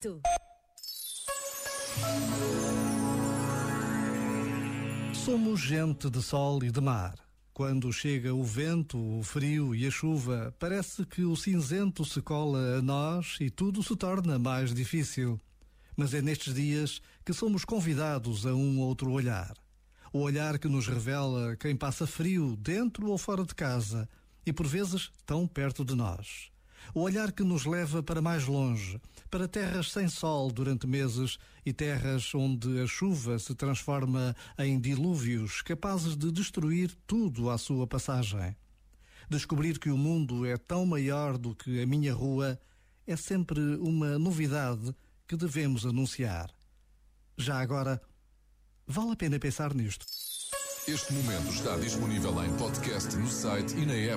Tu. Somos gente de sol e de mar. Quando chega o vento, o frio e a chuva, parece que o cinzento se cola a nós e tudo se torna mais difícil. Mas é nestes dias que somos convidados a um outro olhar. O olhar que nos revela quem passa frio dentro ou fora de casa e por vezes tão perto de nós. O olhar que nos leva para mais longe, para terras sem sol durante meses e terras onde a chuva se transforma em dilúvios capazes de destruir tudo à sua passagem. Descobrir que o mundo é tão maior do que a minha rua é sempre uma novidade que devemos anunciar. Já agora, vale a pena pensar nisto. Este momento está disponível em podcast no site e na app.